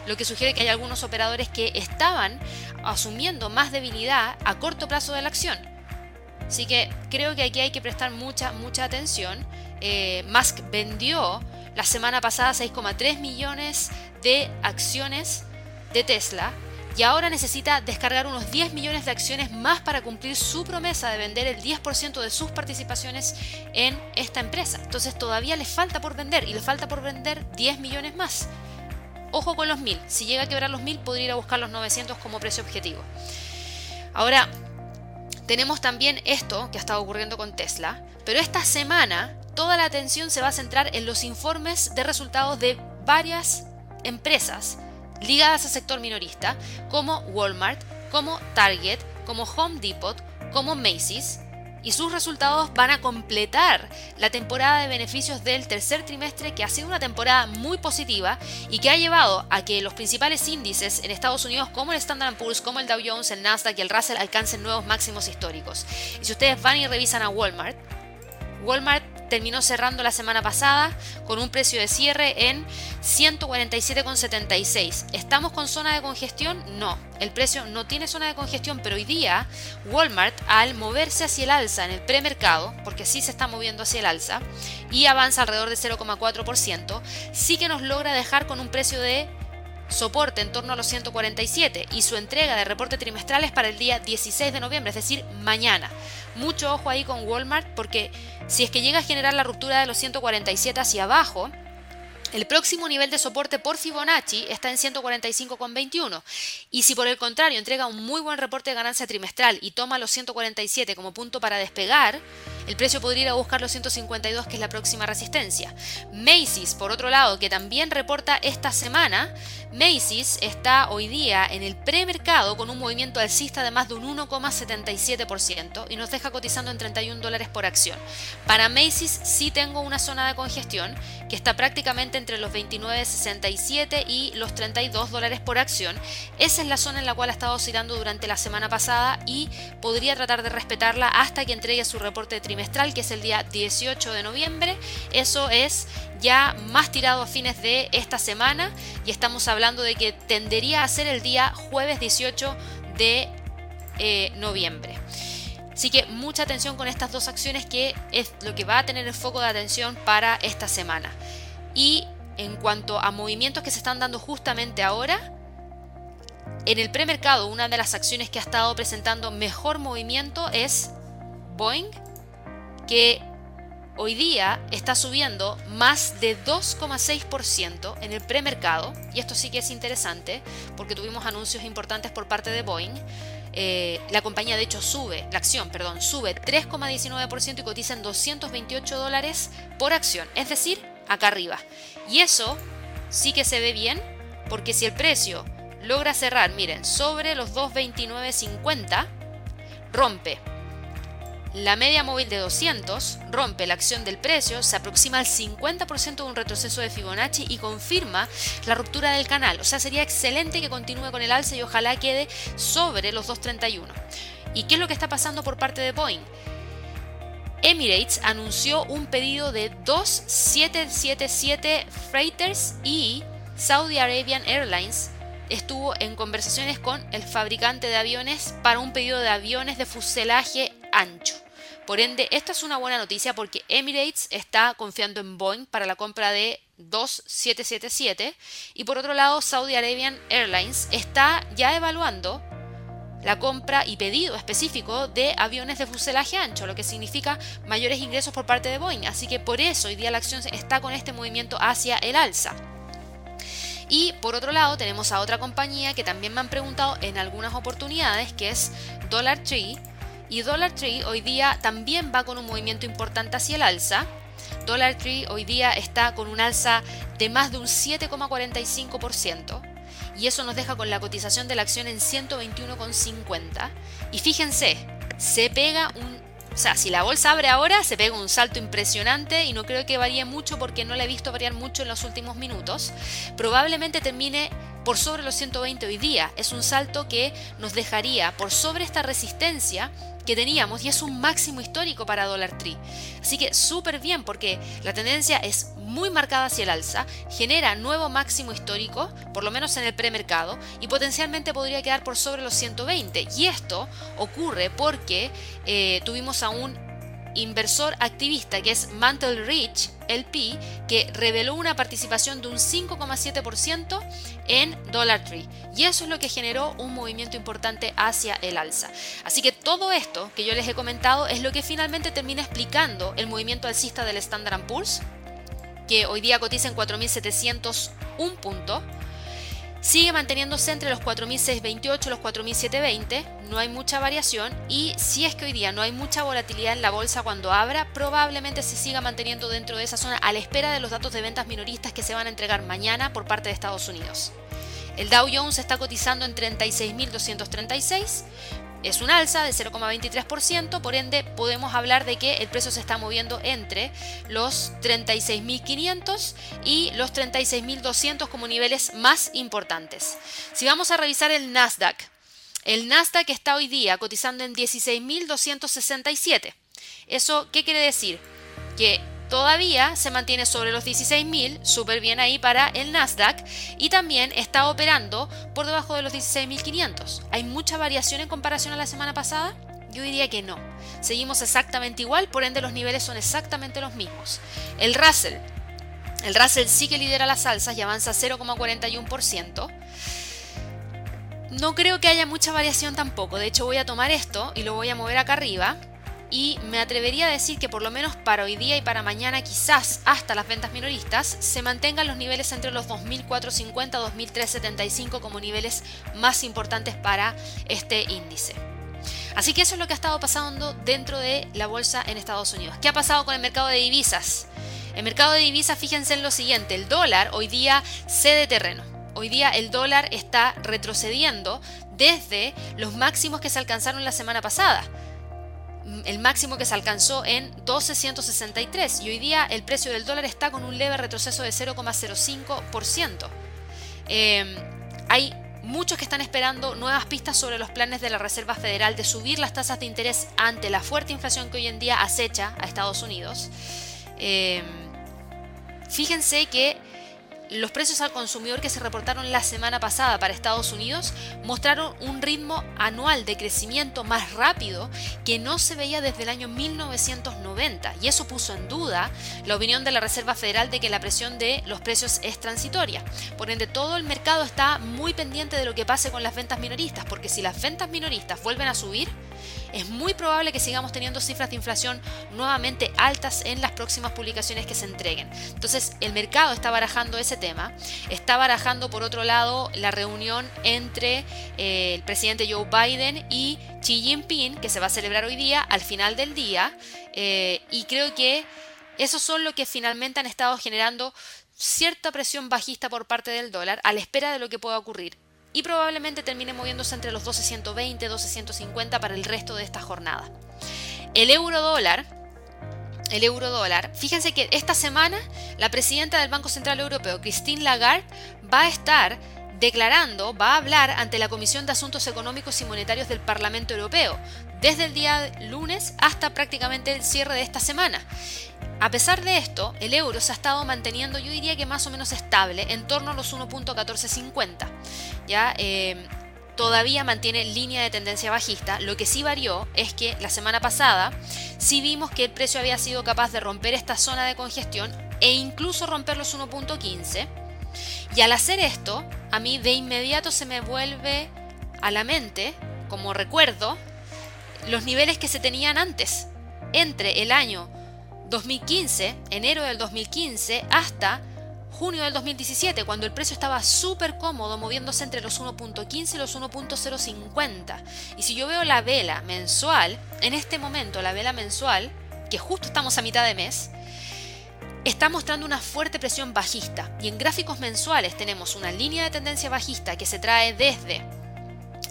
lo que sugiere que hay algunos operadores que estaban asumiendo más debilidad a corto plazo de la acción. Así que creo que aquí hay que prestar mucha, mucha atención. Eh, Musk vendió la semana pasada 6,3 millones de acciones de Tesla y ahora necesita descargar unos 10 millones de acciones más para cumplir su promesa de vender el 10% de sus participaciones en esta empresa. Entonces todavía le falta por vender y le falta por vender 10 millones más. Ojo con los 1000, si llega a quebrar los 1000 podría ir a buscar los 900 como precio objetivo. Ahora, tenemos también esto que ha estado ocurriendo con Tesla, pero esta semana toda la atención se va a centrar en los informes de resultados de varias empresas ligadas al sector minorista, como Walmart, como Target, como Home Depot, como Macy's, y sus resultados van a completar la temporada de beneficios del tercer trimestre que ha sido una temporada muy positiva y que ha llevado a que los principales índices en Estados Unidos como el Standard Poor's, como el Dow Jones, el Nasdaq y el Russell alcancen nuevos máximos históricos. Y si ustedes van y revisan a Walmart, Walmart terminó cerrando la semana pasada con un precio de cierre en 147,76. ¿Estamos con zona de congestión? No, el precio no tiene zona de congestión, pero hoy día Walmart al moverse hacia el alza en el premercado, porque sí se está moviendo hacia el alza, y avanza alrededor de 0,4%, sí que nos logra dejar con un precio de soporte en torno a los 147 y su entrega de reporte trimestral es para el día 16 de noviembre, es decir, mañana. Mucho ojo ahí con Walmart porque si es que llega a generar la ruptura de los 147 hacia abajo, el próximo nivel de soporte por Fibonacci está en 145,21 y si por el contrario entrega un muy buen reporte de ganancia trimestral y toma los 147 como punto para despegar, el precio podría ir a buscar los 152 que es la próxima resistencia. Macy's, por otro lado, que también reporta esta semana, Macy's está hoy día en el premercado con un movimiento alcista de más de un 1,77% y nos deja cotizando en 31 dólares por acción. Para Macy's sí tengo una zona de congestión que está prácticamente entre los 29,67 y los 32 dólares por acción. Esa es la zona en la cual ha estado oscilando durante la semana pasada y podría tratar de respetarla hasta que entregue su reporte trimestral, que es el día 18 de noviembre. Eso es ya más tirado a fines de esta semana y estamos hablando de que tendería a ser el día jueves 18 de eh, noviembre. Así que mucha atención con estas dos acciones que es lo que va a tener el foco de atención para esta semana. Y en cuanto a movimientos que se están dando justamente ahora, en el premercado una de las acciones que ha estado presentando mejor movimiento es Boeing, que hoy día está subiendo más de 2,6% en el premercado, y esto sí que es interesante porque tuvimos anuncios importantes por parte de Boeing. Eh, la compañía de hecho sube, la acción, perdón, sube 3,19% y cotiza en 228 dólares por acción, es decir, acá arriba. Y eso sí que se ve bien, porque si el precio logra cerrar, miren, sobre los 229.50, rompe la media móvil de 200 rompe la acción del precio, se aproxima al 50% de un retroceso de Fibonacci y confirma la ruptura del canal. O sea, sería excelente que continúe con el alza y ojalá quede sobre los 231. ¿Y qué es lo que está pasando por parte de Boeing? Emirates anunció un pedido de 2777 freighters y Saudi Arabian Airlines estuvo en conversaciones con el fabricante de aviones para un pedido de aviones de fuselaje ancho. Por ende, esta es una buena noticia porque Emirates está confiando en Boeing para la compra de 2777 y por otro lado Saudi Arabian Airlines está ya evaluando la compra y pedido específico de aviones de fuselaje ancho, lo que significa mayores ingresos por parte de Boeing. Así que por eso hoy día la acción está con este movimiento hacia el alza. Y por otro lado tenemos a otra compañía que también me han preguntado en algunas oportunidades, que es Dollar Tree. Y Dollar Tree hoy día también va con un movimiento importante hacia el alza. Dollar Tree hoy día está con un alza de más de un 7,45% y eso nos deja con la cotización de la acción en 121,50. Y fíjense, se pega un... O sea, si la bolsa abre ahora, se pega un salto impresionante y no creo que varíe mucho porque no la he visto variar mucho en los últimos minutos. Probablemente termine por sobre los 120 hoy día. Es un salto que nos dejaría por sobre esta resistencia que teníamos y es un máximo histórico para Dollar Tree. Así que súper bien porque la tendencia es muy marcada hacia el alza, genera nuevo máximo histórico, por lo menos en el premercado, y potencialmente podría quedar por sobre los 120. Y esto ocurre porque eh, tuvimos a un inversor activista que es Mantle Rich LP que reveló una participación de un 5,7% en Dollar Tree y eso es lo que generó un movimiento importante hacia el alza. Así que todo esto que yo les he comentado es lo que finalmente termina explicando el movimiento alcista del Standard Poor's que hoy día cotiza en 4.701 puntos sigue manteniéndose entre los 4.628 y los 4.720, no hay mucha variación. Y si es que hoy día no hay mucha volatilidad en la bolsa cuando abra, probablemente se siga manteniendo dentro de esa zona a la espera de los datos de ventas minoristas que se van a entregar mañana por parte de Estados Unidos. El Dow Jones está cotizando en 36.236, es un alza de 0,23%, por ende podemos hablar de que el precio se está moviendo entre los 36.500 y los 36.200 como niveles más importantes. Si vamos a revisar el Nasdaq, el Nasdaq está hoy día cotizando en 16.267. ¿Eso qué quiere decir? Que todavía se mantiene sobre los 16.000, súper bien ahí para el Nasdaq, y también está operando por debajo de los 16.500. ¿Hay mucha variación en comparación a la semana pasada? Yo diría que no. Seguimos exactamente igual, por ende los niveles son exactamente los mismos. El Russell. El Russell sí que lidera las alzas y avanza 0,41%. No creo que haya mucha variación tampoco. De hecho voy a tomar esto y lo voy a mover acá arriba y me atrevería a decir que por lo menos para hoy día y para mañana, quizás hasta las ventas minoristas, se mantengan los niveles entre los 2.450 y 2.375 como niveles más importantes para este índice. Así que eso es lo que ha estado pasando dentro de la bolsa en Estados Unidos. ¿Qué ha pasado con el mercado de divisas? El mercado de divisas, fíjense en lo siguiente, el dólar hoy día cede terreno. Hoy día el dólar está retrocediendo desde los máximos que se alcanzaron la semana pasada el máximo que se alcanzó en 1263 y hoy día el precio del dólar está con un leve retroceso de 0,05%. Em, hay muchos que están esperando nuevas pistas sobre los planes de la Reserva Federal de subir las tasas de interés ante la fuerte inflación que hoy en día acecha a Estados Unidos. Em, fíjense que los precios al consumidor que se reportaron la semana pasada para Estados Unidos mostraron un ritmo anual de crecimiento más rápido que no se veía desde el año 1990 y eso puso en duda la opinión de la Reserva Federal de que la presión de los precios es transitoria. Por ende, todo el mercado está muy pendiente de lo que pase con las ventas minoristas, porque si las ventas minoristas vuelven a subir, es muy probable que sigamos teniendo cifras de inflación nuevamente altas en las próximas publicaciones que se entreguen. Entonces, el mercado está barajando ese tema, está barajando por otro lado la reunión entre eh, el presidente Joe Biden y Xi Jinping, que se va a celebrar hoy día, al final del día, eh, y creo que esos son lo que finalmente han estado generando cierta presión bajista por parte del dólar a la espera de lo que pueda ocurrir y probablemente termine moviéndose entre los 12.120 y 12.150 para el resto de esta jornada. El euro dólar, el euro dólar, fíjense que esta semana la presidenta del Banco Central Europeo, Christine Lagarde, va a estar declarando, va a hablar ante la Comisión de Asuntos Económicos y Monetarios del Parlamento Europeo, desde el día lunes hasta prácticamente el cierre de esta semana. A pesar de esto, el euro se ha estado manteniendo, yo diría que más o menos estable, en torno a los 1.1450. ¿ya? Eh, todavía mantiene línea de tendencia bajista. Lo que sí varió es que la semana pasada sí vimos que el precio había sido capaz de romper esta zona de congestión e incluso romper los 1.15. Y al hacer esto, a mí de inmediato se me vuelve a la mente, como recuerdo, los niveles que se tenían antes, entre el año 2015, enero del 2015, hasta junio del 2017, cuando el precio estaba súper cómodo moviéndose entre los 1.15 y los 1.050. Y si yo veo la vela mensual, en este momento la vela mensual, que justo estamos a mitad de mes, está mostrando una fuerte presión bajista. Y en gráficos mensuales tenemos una línea de tendencia bajista que se trae desde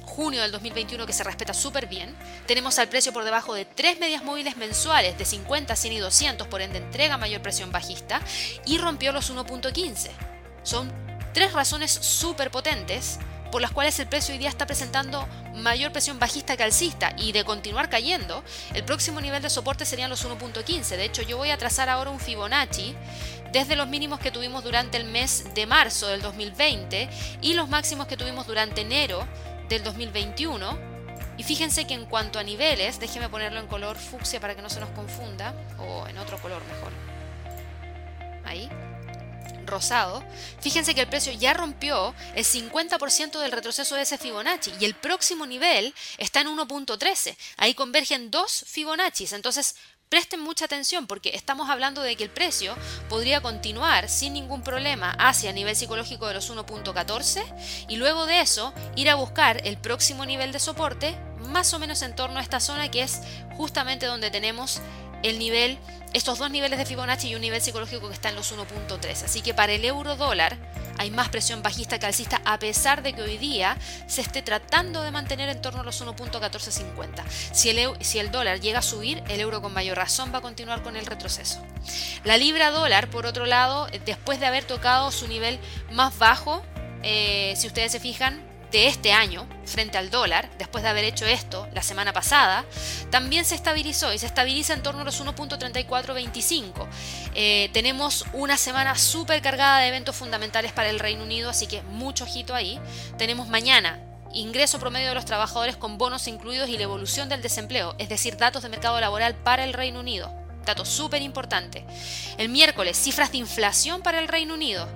junio del 2021 que se respeta súper bien. Tenemos al precio por debajo de tres medias móviles mensuales de 50, 100 y 200, por ende entrega mayor presión bajista y rompió los 1.15. Son tres razones súper potentes por las cuales el precio hoy día está presentando mayor presión bajista que alcista y de continuar cayendo, el próximo nivel de soporte serían los 1.15. De hecho, yo voy a trazar ahora un Fibonacci desde los mínimos que tuvimos durante el mes de marzo del 2020 y los máximos que tuvimos durante enero del 2021. Y fíjense que en cuanto a niveles, déjeme ponerlo en color fucsia para que no se nos confunda, o en otro color mejor. Ahí, rosado. Fíjense que el precio ya rompió el 50% del retroceso de ese Fibonacci y el próximo nivel está en 1.13. Ahí convergen dos Fibonaccis. Entonces, Presten mucha atención porque estamos hablando de que el precio podría continuar sin ningún problema hacia el nivel psicológico de los 1.14 y luego de eso ir a buscar el próximo nivel de soporte más o menos en torno a esta zona que es justamente donde tenemos el nivel, estos dos niveles de Fibonacci y un nivel psicológico que está en los 1.3. Así que para el euro dólar hay más presión bajista que alcista a pesar de que hoy día se esté tratando de mantener en torno a los 1.1450. Si el, si el dólar llega a subir, el euro con mayor razón va a continuar con el retroceso. La libra dólar, por otro lado, después de haber tocado su nivel más bajo, eh, si ustedes se fijan, de este año frente al dólar, después de haber hecho esto la semana pasada, también se estabilizó y se estabiliza en torno a los 1.3425. Eh, tenemos una semana súper cargada de eventos fundamentales para el Reino Unido, así que mucho ojito ahí. Tenemos mañana ingreso promedio de los trabajadores con bonos incluidos y la evolución del desempleo, es decir, datos de mercado laboral para el Reino Unido. Dato súper importante. El miércoles, cifras de inflación para el Reino Unido.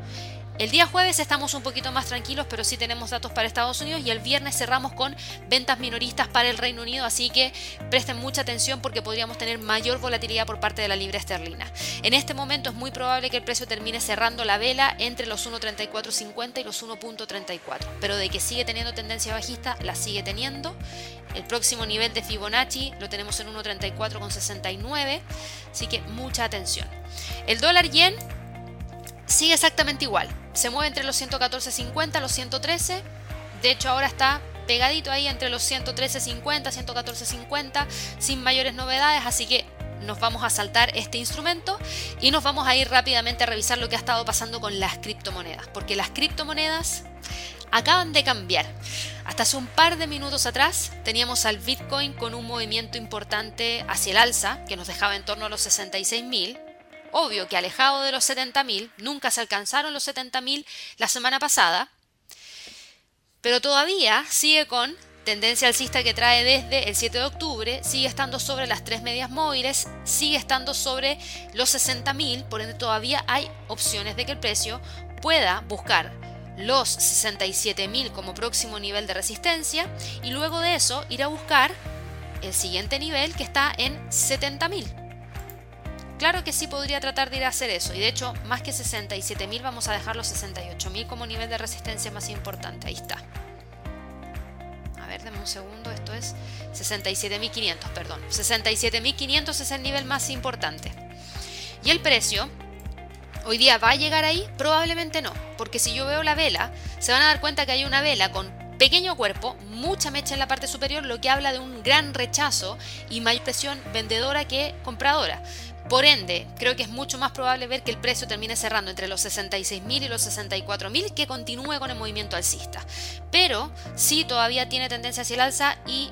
El día jueves estamos un poquito más tranquilos, pero sí tenemos datos para Estados Unidos y el viernes cerramos con ventas minoristas para el Reino Unido, así que presten mucha atención porque podríamos tener mayor volatilidad por parte de la libra esterlina. En este momento es muy probable que el precio termine cerrando la vela entre los 1.3450 y los 1.34, pero de que sigue teniendo tendencia bajista, la sigue teniendo. El próximo nivel de Fibonacci lo tenemos en 1.34,69, así que mucha atención. El dólar yen sigue exactamente igual. Se mueve entre los 114.50 y los 113. De hecho, ahora está pegadito ahí entre los 113.50, 114.50, sin mayores novedades, así que nos vamos a saltar este instrumento y nos vamos a ir rápidamente a revisar lo que ha estado pasando con las criptomonedas, porque las criptomonedas acaban de cambiar. Hasta hace un par de minutos atrás teníamos al Bitcoin con un movimiento importante hacia el alza, que nos dejaba en torno a los 66.000, Obvio que alejado de los 70.000, nunca se alcanzaron los 70.000 la semana pasada, pero todavía sigue con tendencia alcista que trae desde el 7 de octubre, sigue estando sobre las tres medias móviles, sigue estando sobre los 60.000, por ende todavía hay opciones de que el precio pueda buscar los 67.000 como próximo nivel de resistencia y luego de eso ir a buscar el siguiente nivel que está en 70.000. Claro que sí podría tratar de ir a hacer eso, y de hecho, más que 67.000 vamos a dejar los 68.000 como nivel de resistencia más importante. Ahí está. A ver, denme un segundo, esto es 67.500, perdón. 67.500 es el nivel más importante. Y el precio, hoy día va a llegar ahí, probablemente no, porque si yo veo la vela, se van a dar cuenta que hay una vela con pequeño cuerpo, mucha mecha en la parte superior, lo que habla de un gran rechazo y mayor presión vendedora que compradora. Por ende, creo que es mucho más probable ver que el precio termine cerrando entre los 66.000 y los 64.000 que continúe con el movimiento alcista. Pero sí todavía tiene tendencia hacia el alza y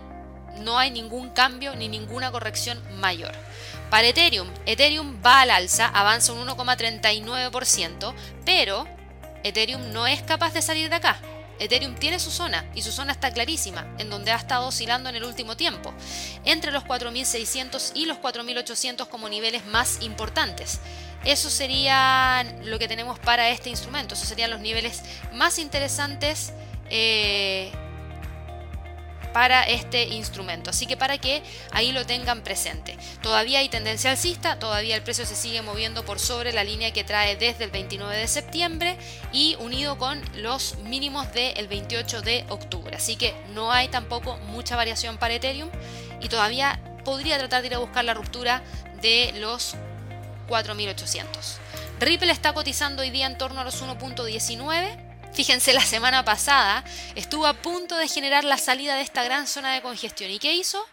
no hay ningún cambio ni ninguna corrección mayor. Para Ethereum, Ethereum va al alza, avanza un 1,39%, pero Ethereum no es capaz de salir de acá. Ethereum tiene su zona y su zona está clarísima, en donde ha estado oscilando en el último tiempo, entre los 4.600 y los 4.800 como niveles más importantes. Eso sería lo que tenemos para este instrumento, esos serían los niveles más interesantes. Eh, para este instrumento. Así que para que ahí lo tengan presente. Todavía hay tendencia alcista, todavía el precio se sigue moviendo por sobre la línea que trae desde el 29 de septiembre y unido con los mínimos del 28 de octubre. Así que no hay tampoco mucha variación para Ethereum y todavía podría tratar de ir a buscar la ruptura de los 4800. Ripple está cotizando hoy día en torno a los 1.19 Fíjense, la semana pasada estuvo a punto de generar la salida de esta gran zona de congestión. ¿Y qué hizo?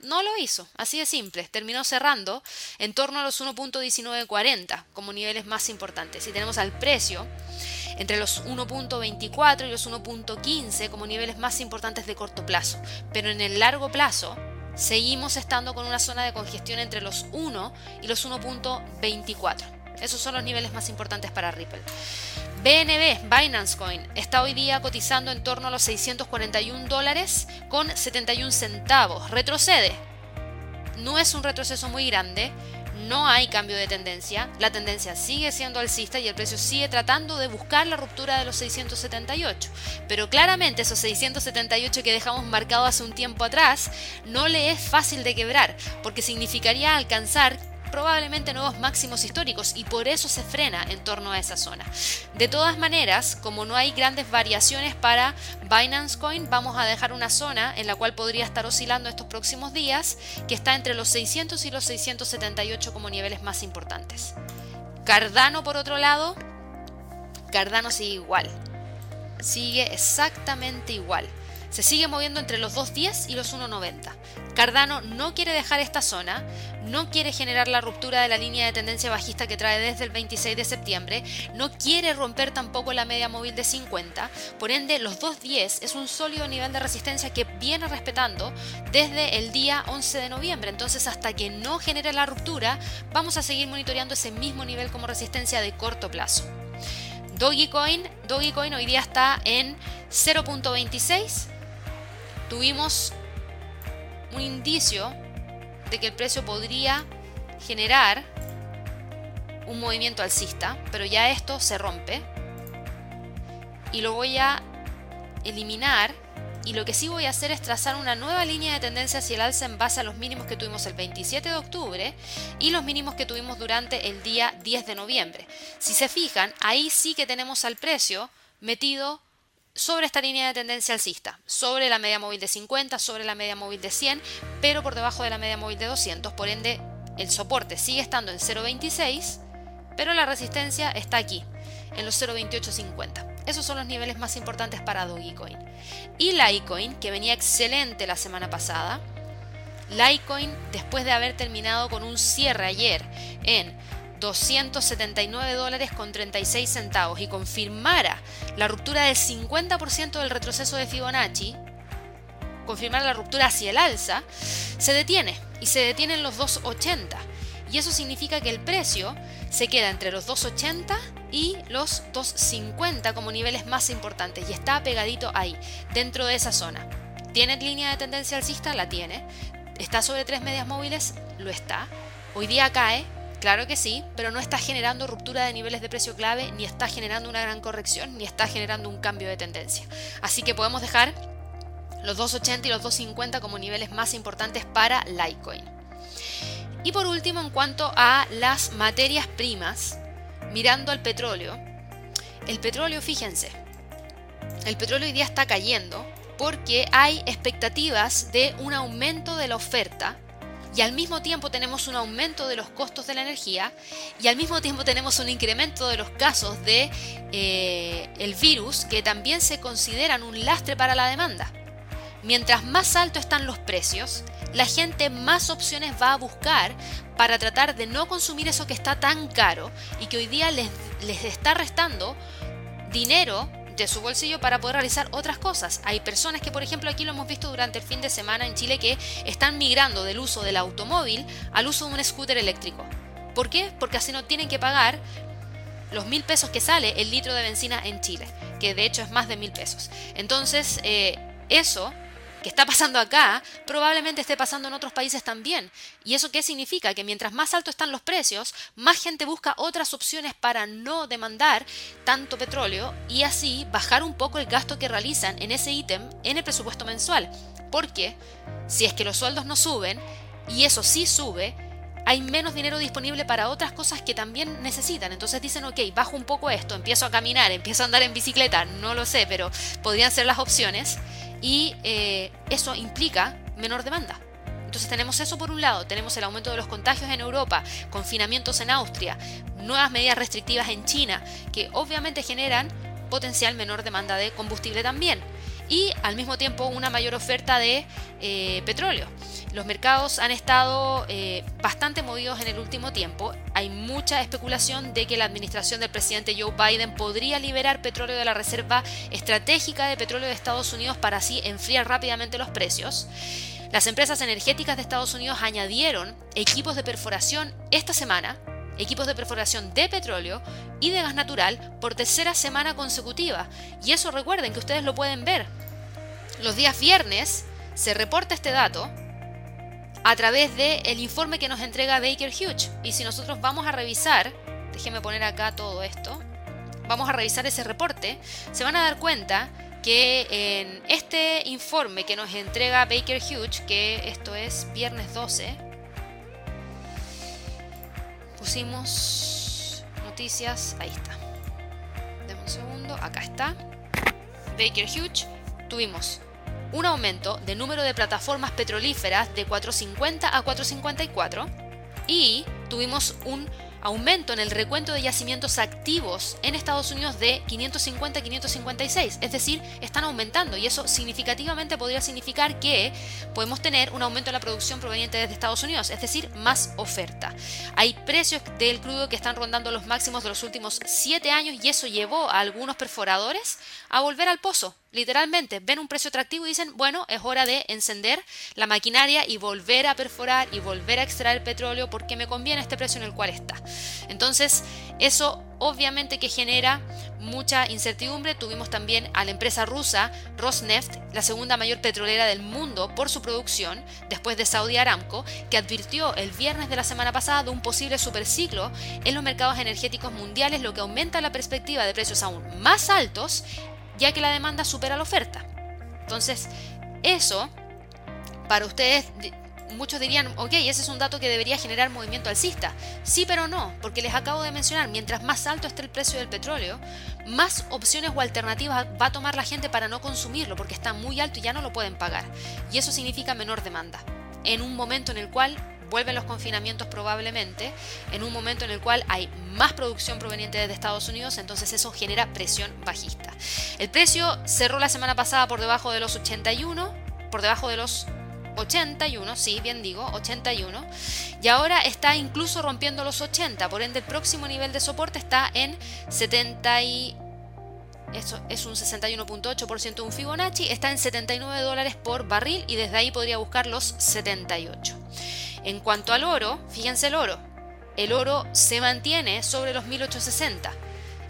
No lo hizo, así de simple. Terminó cerrando en torno a los 1.1940 como niveles más importantes. Y tenemos al precio entre los 1.24 y los 1.15 como niveles más importantes de corto plazo. Pero en el largo plazo seguimos estando con una zona de congestión entre los 1 y los 1.24. Esos son los niveles más importantes para Ripple. BNB, Binance Coin, está hoy día cotizando en torno a los 641 dólares con 71 centavos. Retrocede. No es un retroceso muy grande, no hay cambio de tendencia, la tendencia sigue siendo alcista y el precio sigue tratando de buscar la ruptura de los 678. Pero claramente esos 678 que dejamos marcados hace un tiempo atrás no le es fácil de quebrar, porque significaría alcanzar probablemente nuevos máximos históricos y por eso se frena en torno a esa zona. De todas maneras, como no hay grandes variaciones para Binance Coin, vamos a dejar una zona en la cual podría estar oscilando estos próximos días, que está entre los 600 y los 678 como niveles más importantes. Cardano, por otro lado, Cardano sigue igual. Sigue exactamente igual. Se sigue moviendo entre los 2.10 y los 1.90. Cardano no quiere dejar esta zona, no quiere generar la ruptura de la línea de tendencia bajista que trae desde el 26 de septiembre, no quiere romper tampoco la media móvil de 50, por ende los 2.10 es un sólido nivel de resistencia que viene respetando desde el día 11 de noviembre, entonces hasta que no genere la ruptura vamos a seguir monitoreando ese mismo nivel como resistencia de corto plazo. Dogecoin, Dogecoin hoy día está en 0.26 tuvimos un indicio de que el precio podría generar un movimiento alcista, pero ya esto se rompe y lo voy a eliminar y lo que sí voy a hacer es trazar una nueva línea de tendencia hacia el alza en base a los mínimos que tuvimos el 27 de octubre y los mínimos que tuvimos durante el día 10 de noviembre. Si se fijan, ahí sí que tenemos al precio metido sobre esta línea de tendencia alcista, sobre la media móvil de 50, sobre la media móvil de 100, pero por debajo de la media móvil de 200, por ende el soporte sigue estando en 0.26, pero la resistencia está aquí, en los 0.2850. Esos son los niveles más importantes para Dogecoin. Y Litecoin, que venía excelente la semana pasada, Litecoin, después de haber terminado con un cierre ayer en 279 dólares con 36 centavos y confirmara la ruptura del 50% del retroceso de Fibonacci, confirmar la ruptura hacia el alza, se detiene y se detiene en los 2.80. Y eso significa que el precio se queda entre los 2.80 y los 2.50 como niveles más importantes y está pegadito ahí, dentro de esa zona. ¿Tiene línea de tendencia alcista? La tiene. ¿Está sobre tres medias móviles? Lo está. Hoy día cae, Claro que sí, pero no está generando ruptura de niveles de precio clave, ni está generando una gran corrección, ni está generando un cambio de tendencia. Así que podemos dejar los 2.80 y los 2.50 como niveles más importantes para Litecoin. Y por último, en cuanto a las materias primas, mirando al petróleo, el petróleo, fíjense, el petróleo hoy día está cayendo porque hay expectativas de un aumento de la oferta y al mismo tiempo tenemos un aumento de los costos de la energía y al mismo tiempo tenemos un incremento de los casos de eh, el virus que también se consideran un lastre para la demanda. Mientras más alto están los precios, la gente más opciones va a buscar para tratar de no consumir eso que está tan caro y que hoy día les, les está restando dinero de su bolsillo para poder realizar otras cosas. Hay personas que, por ejemplo, aquí lo hemos visto durante el fin de semana en Chile, que están migrando del uso del automóvil al uso de un scooter eléctrico. ¿Por qué? Porque así no tienen que pagar los mil pesos que sale el litro de benzina en Chile, que de hecho es más de mil pesos. Entonces, eh, eso que está pasando acá probablemente esté pasando en otros países también. ¿Y eso qué significa? Que mientras más alto están los precios, más gente busca otras opciones para no demandar tanto petróleo y así bajar un poco el gasto que realizan en ese ítem en el presupuesto mensual. Porque si es que los sueldos no suben, y eso sí sube, hay menos dinero disponible para otras cosas que también necesitan. Entonces dicen, ok, bajo un poco esto, empiezo a caminar, empiezo a andar en bicicleta, no lo sé, pero podrían ser las opciones y eh, eso implica menor demanda. Entonces tenemos eso por un lado, tenemos el aumento de los contagios en Europa, confinamientos en Austria, nuevas medidas restrictivas en China, que obviamente generan potencial menor demanda de combustible también y al mismo tiempo una mayor oferta de eh, petróleo. Los mercados han estado eh, bastante movidos en el último tiempo. Hay mucha especulación de que la administración del presidente Joe Biden podría liberar petróleo de la Reserva Estratégica de Petróleo de Estados Unidos para así enfriar rápidamente los precios. Las empresas energéticas de Estados Unidos añadieron equipos de perforación esta semana equipos de perforación de petróleo y de gas natural por tercera semana consecutiva. Y eso recuerden que ustedes lo pueden ver. Los días viernes se reporta este dato a través del informe que nos entrega Baker Hughes. Y si nosotros vamos a revisar, déjenme poner acá todo esto, vamos a revisar ese reporte, se van a dar cuenta que en este informe que nos entrega Baker Hughes, que esto es viernes 12, pusimos noticias, ahí está. Deme un segundo, acá está. Baker Hughes, tuvimos un aumento de número de plataformas petrolíferas de 450 a 454 y tuvimos un aumento en el recuento de yacimientos activos en Estados Unidos de 550 a 556. Es decir, están aumentando y eso significativamente podría significar que podemos tener un aumento en la producción proveniente desde Estados Unidos, es decir, más oferta. Hay precios del crudo que están rondando los máximos de los últimos 7 años y eso llevó a algunos perforadores a volver al pozo literalmente ven un precio atractivo y dicen, bueno, es hora de encender la maquinaria y volver a perforar y volver a extraer petróleo porque me conviene este precio en el cual está. Entonces, eso obviamente que genera mucha incertidumbre. Tuvimos también a la empresa rusa Rosneft, la segunda mayor petrolera del mundo por su producción, después de Saudi Aramco, que advirtió el viernes de la semana pasada de un posible superciclo en los mercados energéticos mundiales, lo que aumenta la perspectiva de precios aún más altos ya que la demanda supera la oferta. Entonces, eso, para ustedes, muchos dirían, ok, ese es un dato que debería generar movimiento alcista. Sí, pero no, porque les acabo de mencionar, mientras más alto esté el precio del petróleo, más opciones o alternativas va a tomar la gente para no consumirlo, porque está muy alto y ya no lo pueden pagar. Y eso significa menor demanda, en un momento en el cual vuelven los confinamientos probablemente, en un momento en el cual hay más producción proveniente desde Estados Unidos, entonces eso genera presión bajista. El precio cerró la semana pasada por debajo de los 81, por debajo de los 81, sí, bien digo, 81, y ahora está incluso rompiendo los 80, por ende el próximo nivel de soporte está en 70 y... Eso es un 61.8% de un Fibonacci, está en 79 dólares por barril y desde ahí podría buscar los 78. En cuanto al oro, fíjense el oro. El oro se mantiene sobre los 1860.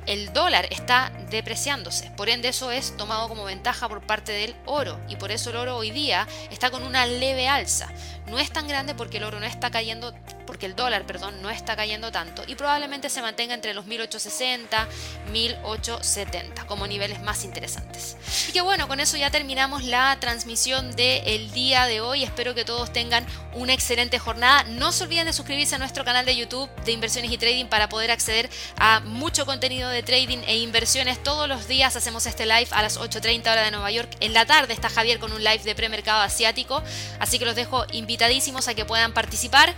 El dólar está depreciándose, por ende eso es tomado como ventaja por parte del oro y por eso el oro hoy día está con una leve alza. No es tan grande porque el oro no está cayendo porque el dólar, perdón, no está cayendo tanto y probablemente se mantenga entre los 1860, 1870 como niveles más interesantes. Y que bueno, con eso ya terminamos la transmisión del día de hoy. Espero que todos tengan una excelente jornada. No se olviden de suscribirse a nuestro canal de YouTube de inversiones y trading para poder acceder a mucho contenido de trading e inversiones. Todos los días hacemos este live a las 8.30 hora de Nueva York. En la tarde está Javier con un live de premercado asiático. Así que los dejo invitadísimos a que puedan participar.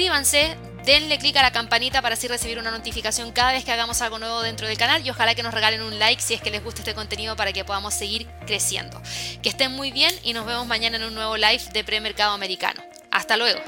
Suscríbanse, denle clic a la campanita para así recibir una notificación cada vez que hagamos algo nuevo dentro del canal y ojalá que nos regalen un like si es que les gusta este contenido para que podamos seguir creciendo. Que estén muy bien y nos vemos mañana en un nuevo live de premercado americano. Hasta luego.